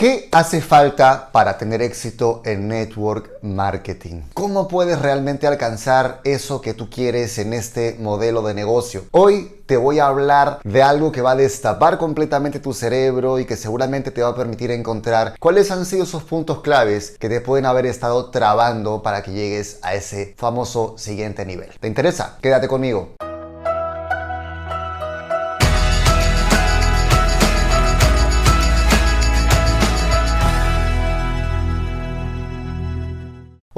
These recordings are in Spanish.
¿Qué hace falta para tener éxito en network marketing? ¿Cómo puedes realmente alcanzar eso que tú quieres en este modelo de negocio? Hoy te voy a hablar de algo que va a destapar completamente tu cerebro y que seguramente te va a permitir encontrar cuáles han sido esos puntos claves que te pueden haber estado trabando para que llegues a ese famoso siguiente nivel. ¿Te interesa? Quédate conmigo.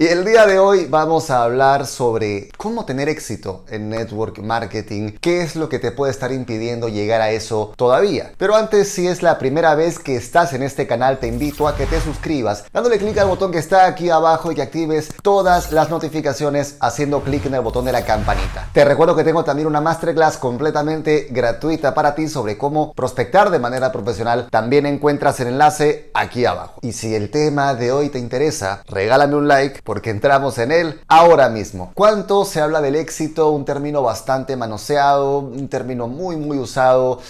Y el día de hoy vamos a hablar sobre cómo tener éxito en network marketing, qué es lo que te puede estar impidiendo llegar a eso todavía. Pero antes, si es la primera vez que estás en este canal, te invito a que te suscribas dándole clic al botón que está aquí abajo y que actives todas las notificaciones haciendo clic en el botón de la campanita. Te recuerdo que tengo también una masterclass completamente gratuita para ti sobre cómo prospectar de manera profesional. También encuentras el enlace aquí abajo. Y si el tema de hoy te interesa, regálame un like porque entramos en él ahora mismo. ¿Cuánto se habla del éxito? Un término bastante manoseado, un término muy muy usado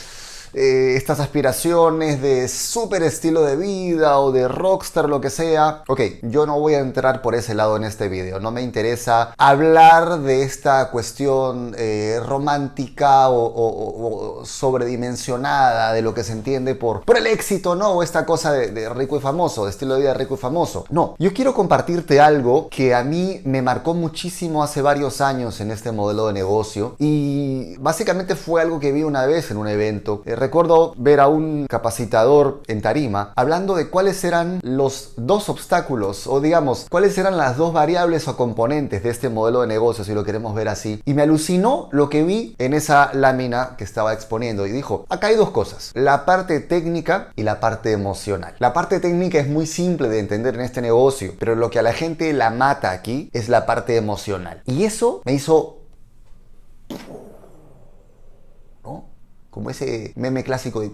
eh, estas aspiraciones de súper estilo de vida o de rockstar, lo que sea. Ok, yo no voy a entrar por ese lado en este video. No me interesa hablar de esta cuestión eh, romántica o, sobredimensionada de lo que se entiende por, por el éxito, ¿no? O esta cosa de, rico y famoso, de estilo de vida rico y famoso. No, yo quiero compartirte algo que a mí me marcó muchísimo hace varios años en este modelo de negocio y básicamente fue algo que vi una vez en un evento. Eh, recuerdo ver a un capacitador en tarima hablando de cuáles eran los dos obstáculos o digamos cuáles eran las dos variables o componentes de este modelo de negocio si lo queremos ver así. Y me alucinó lo que vi en esa lámina que estaba exponiendo y dijo acá hay dos cosas la parte técnica y la parte emocional la parte técnica es muy simple de entender en este negocio pero lo que a la gente la mata aquí es la parte emocional. Y eso me hizo como ese meme clásico de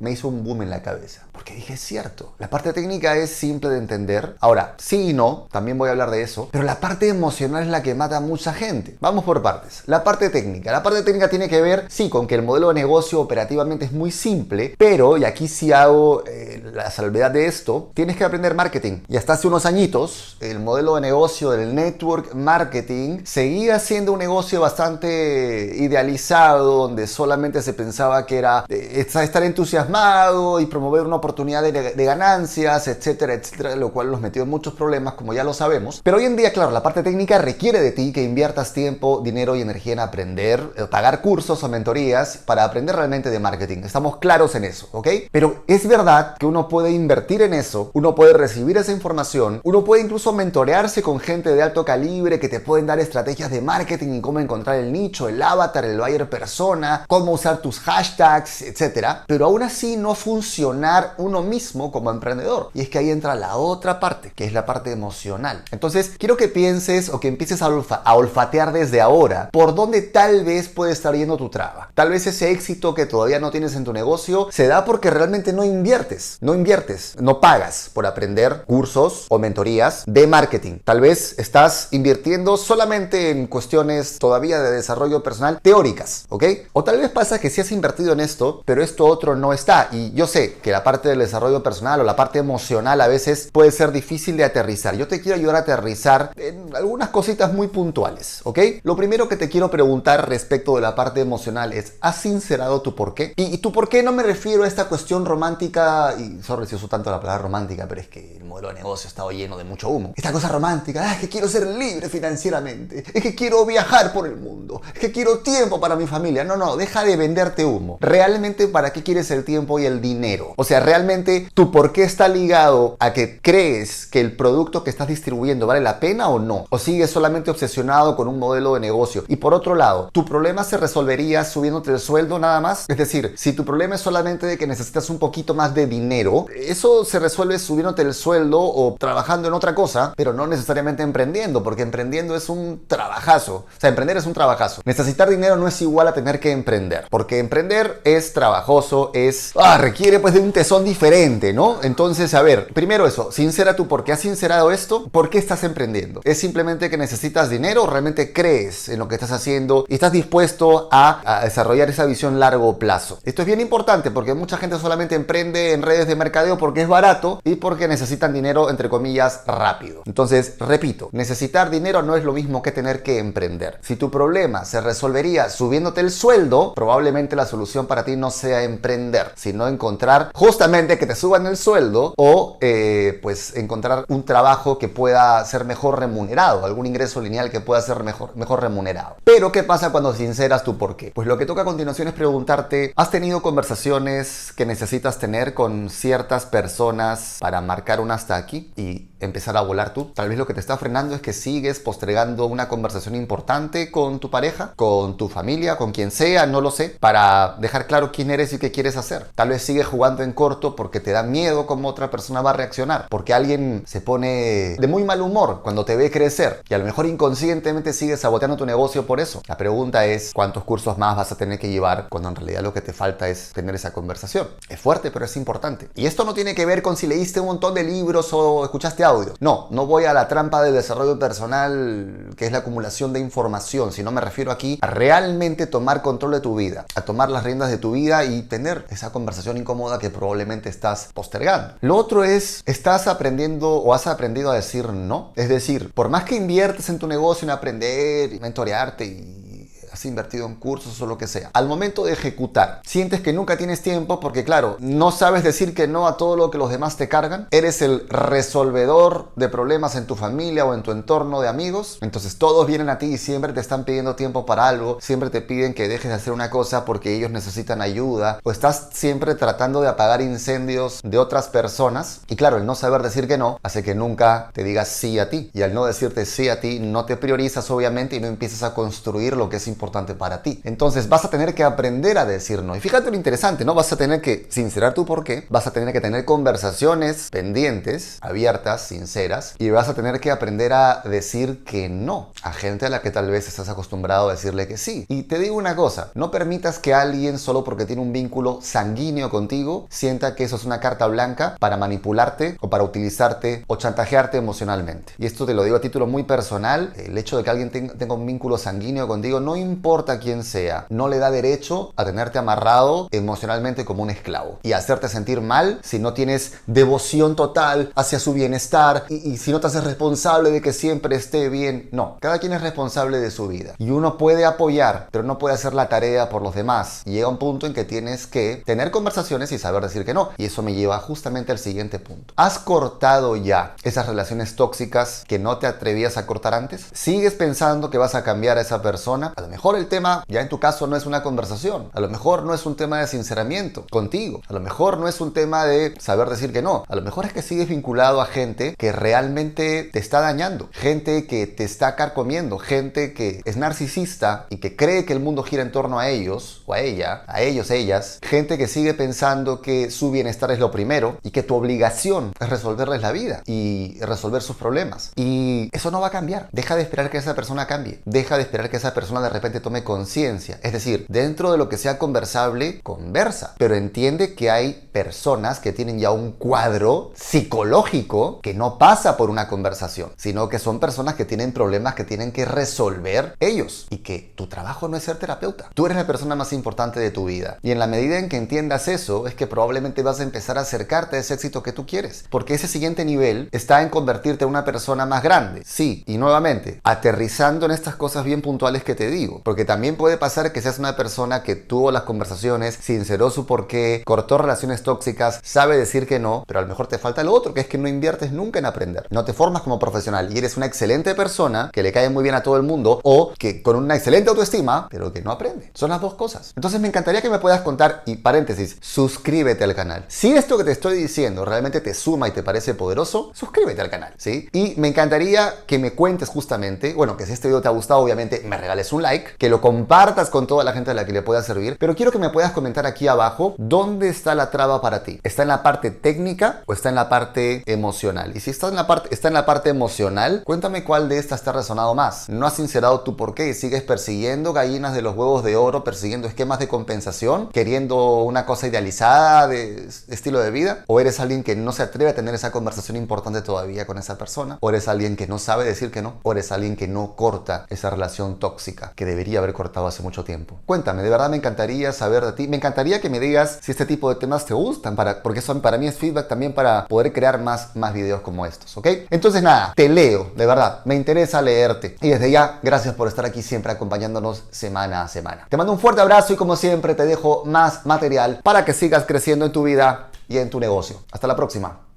me hizo un boom en la cabeza. Porque dije, es cierto, la parte técnica es simple de entender. Ahora, sí y no, también voy a hablar de eso, pero la parte emocional es la que mata a mucha gente. Vamos por partes. La parte técnica. La parte técnica tiene que ver, sí, con que el modelo de negocio operativamente es muy simple, pero, y aquí sí hago eh, la salvedad de esto, tienes que aprender marketing. Y hasta hace unos añitos, el modelo de negocio del network marketing seguía siendo un negocio bastante idealizado, donde solamente se pensaba que era eh, estar entusiasmado y promover una oportunidad de, ganancias, etcétera, etcétera, lo cual los metió en muchos problemas, como ya lo sabemos. Pero hoy en día, claro, la parte técnica requiere de ti que inviertas tiempo, dinero y energía en aprender, eh, pagar cursos o mentorías para aprender realmente de marketing. Estamos claros en eso, ¿ok? Pero es verdad que uno puede invertir en eso, uno puede recibir esa información, uno puede incluso mentorearse con gente de alto calibre que te pueden dar estrategias de marketing y cómo encontrar el nicho, el avatar, el buyer persona, cómo usar tus hashtags, etcétera. Pero aún así, no funcionar uno mismo como emprendedor. Y es que ahí entra la otra parte, que es la parte emocional. Entonces, quiero que pienses o que empieces a, olfatear desde ahora por dónde tal vez puede estar yendo tu traba. Tal vez ese éxito que todavía no tienes en tu negocio se da porque realmente no inviertes, inviertes, no pagas por aprender cursos o mentorías de marketing. Tal vez estás invirtiendo solamente en cuestiones todavía de desarrollo personal teóricas, ¿ok? O tal vez pasa que si has invertido en esto, pero esto otro no está y yo sé que la parte del desarrollo personal o la parte emocional a veces puede ser difícil de aterrizar. Yo te quiero ayudar a aterrizar en algunas cositas muy puntuales, ¿ok? Lo primero que te quiero preguntar respecto de la parte emocional es, ¿has sincerado tu por qué? Y, tu por qué no me refiero a esta cuestión romántica, y sorry si uso tanto la palabra romántica, pero es que el modelo de negocio ha estado lleno de mucho humo. Esta cosa romántica, ah, es que quiero ser libre financieramente, es que quiero viajar por el mundo, es que quiero tiempo para mi familia. No, no, deja de venderte humo. ¿Realmente para qué quieres el tiempo? y el dinero. O sea, realmente tu por qué está ligado a que crees que el producto que estás distribuyendo vale la pena o no. O sigues solamente obsesionado con un modelo de negocio. Y por otro lado, tu problema se resolvería subiéndote el sueldo nada más. Es decir, si tu problema es solamente de que necesitas un poquito más de dinero, eso se resuelve subiéndote el sueldo o trabajando en otra cosa, pero no necesariamente emprendiendo, porque emprendiendo es un trabajazo. O sea, emprender es un trabajazo. Necesitar dinero no es igual a tener que emprender, porque emprender es trabajoso, es ah, requiere pues de un tesón diferente, ¿no? Entonces, a ver, primero eso, sincera tú por qué has sincerado esto, por qué estás emprendiendo. ¿Es simplemente que necesitas dinero o realmente crees en lo que estás haciendo y estás dispuesto a, a desarrollar esa visión largo plazo? Esto es bien importante porque mucha gente solamente emprende en redes de mercadeo porque es barato y porque necesitan dinero, entre comillas, rápido. Entonces, repito, necesitar dinero no es lo mismo que tener que emprender. Si tu problema se resolvería subiéndote el sueldo, probablemente la solución para ti no sea emprender, sino encontrar justamente que te suban el sueldo o eh, pues encontrar un trabajo que pueda ser mejor remunerado, algún ingreso lineal que pueda ser mejor, mejor remunerado. Pero ¿qué pasa cuando sinceras tu por qué? Pues lo que toca a continuación es preguntarte, ¿has tenido conversaciones que necesitas tener con ciertas personas para marcar un hasta aquí? Y empezar a volar tú. Tal vez lo que te está frenando es que sigues postergando una conversación importante con tu pareja, con tu familia, con quien sea, no lo sé, para dejar claro quién eres y qué quieres hacer. Tal vez sigues jugando en corto porque te da miedo cómo otra persona va a reaccionar, porque alguien se pone de muy mal humor cuando te ve crecer y a lo mejor inconscientemente sigues saboteando tu negocio por eso. La pregunta es cuántos cursos más vas a tener que llevar cuando en realidad lo que te falta es tener esa conversación. Es fuerte, pero es importante. Y esto no tiene que ver con si leíste un montón de libros o escuchaste No, no voy a la trampa del desarrollo personal, que es la acumulación de información, sino me refiero aquí a realmente tomar control de tu vida, a tomar las riendas de tu vida y tener esa conversación incómoda que probablemente estás postergando. Lo otro es, estás aprendiendo o has aprendido a decir no. Es decir, por más que inviertes en tu negocio, en aprender mentorearte y has invertido en cursos o lo que sea. Al momento de ejecutar, sientes que nunca tienes tiempo porque claro, no sabes decir que no a todo lo que los demás te cargan. Eres el resolvedor de problemas en tu familia o en tu entorno de amigos. Entonces todos vienen a ti y siempre te están pidiendo tiempo para algo. Siempre te piden que dejes de hacer una cosa porque ellos necesitan ayuda. O estás siempre tratando de apagar incendios de otras personas. Y claro, el no saber decir que no hace que nunca te digas sí a ti. Y al no decirte sí a ti, no te priorizas obviamente y no empiezas a construir lo que es importante para ti. Entonces vas a tener que aprender a decir no. Y fíjate lo interesante, ¿no? Vas a tener que sincerar tu por qué, vas a tener que tener conversaciones pendientes, abiertas, sinceras, y vas a tener que aprender a decir que no a gente a la que tal vez estás acostumbrado a decirle que sí. Y te digo una cosa, no permitas que alguien solo porque tiene un vínculo sanguíneo contigo sienta que eso es una carta blanca para manipularte o para utilizarte o chantajearte emocionalmente. Y esto te lo digo a título muy personal, el hecho de que alguien tenga un vínculo sanguíneo contigo no importa quién sea, no le da derecho a tenerte amarrado emocionalmente como un esclavo y hacerte sentir mal si no tienes devoción total hacia su bienestar y, si no te haces responsable de que siempre esté bien. No, cada quien es responsable de su vida y uno puede apoyar, pero no puede hacer la tarea por los demás. Y llega un punto en que tienes que tener conversaciones y saber decir que no. Y eso me lleva justamente al siguiente punto. ¿Has cortado ya esas relaciones tóxicas que no te atrevías a cortar antes? ¿Sigues pensando que vas a cambiar a esa persona? A lo mejor el tema, ya en tu caso, no es una conversación. A lo mejor no es un tema de sinceramiento contigo. A lo mejor no es un tema de saber decir que no. A lo mejor es que sigues vinculado a gente que realmente te está dañando. Gente que te está carcomiendo. Gente que es narcisista y que cree que el mundo gira en torno a ellos o a ella, a ellos, ellas. Gente que sigue pensando que su bienestar es lo primero y que tu obligación es resolverles la vida y resolver sus problemas. Y eso no va a cambiar. Deja de esperar que esa persona cambie. Deja de esperar que esa persona de repente tome conciencia. Es decir, dentro de lo que sea conversable, conversa. Pero entiende que hay personas que tienen ya un cuadro psicológico que no pasa por una conversación, sino que son personas que tienen problemas que tienen que resolver ellos. Y que tu trabajo no es ser terapeuta. Tú eres la persona más importante de tu vida. Y en la medida en que entiendas eso, es que probablemente vas a empezar a acercarte a ese éxito que tú quieres. Porque ese siguiente nivel está en convertirte en una persona más grande. Sí, y nuevamente, aterrizando en estas cosas bien puntuales que te digo. Porque también puede pasar que seas una persona que tuvo las conversaciones, sinceró su porqué, cortó relaciones tóxicas, sabe decir que no, pero a lo mejor te falta lo otro, que es que no inviertes nunca en aprender. No te formas como profesional y eres una excelente persona que le cae muy bien a todo el mundo o que con una excelente autoestima, pero que no aprende. Son las dos cosas. Entonces me encantaría que me puedas contar, y paréntesis, suscríbete al canal. Si esto que te estoy diciendo realmente te suma y te parece poderoso, suscríbete al canal, ¿sí? Y me encantaría que me cuentes justamente, bueno, que si este video te ha gustado, obviamente me regales un like que lo compartas con toda la gente a la que le pueda servir, pero quiero que me puedas comentar aquí abajo dónde está la traba para ti. ¿Está en la parte técnica o está en la parte emocional? Y si está en la parte, está en la parte emocional, cuéntame cuál de estas te ha resonado más. ¿No has sincerado tu por qué sigues persiguiendo gallinas de los huevos de oro, persiguiendo esquemas de compensación, queriendo una cosa idealizada de estilo de vida? ¿O eres alguien que no se atreve a tener esa conversación importante todavía con esa persona? ¿O eres alguien que no sabe decir que no? ¿O eres alguien que no corta esa relación tóxica que debería haber cortado hace mucho tiempo? Cuéntame, de verdad me encantaría saber de ti. Me encantaría que me digas si este tipo de temas te gustan, para, porque son, para mí es feedback también para poder crear más, más videos como estos, ¿ok? Entonces nada, te leo, de verdad, me interesa leerte. Y desde ya, gracias por estar aquí siempre acompañándonos semana a semana. Te mando un fuerte abrazo y como siempre te dejo más material para que sigas creciendo en tu vida y en tu negocio. Hasta la próxima.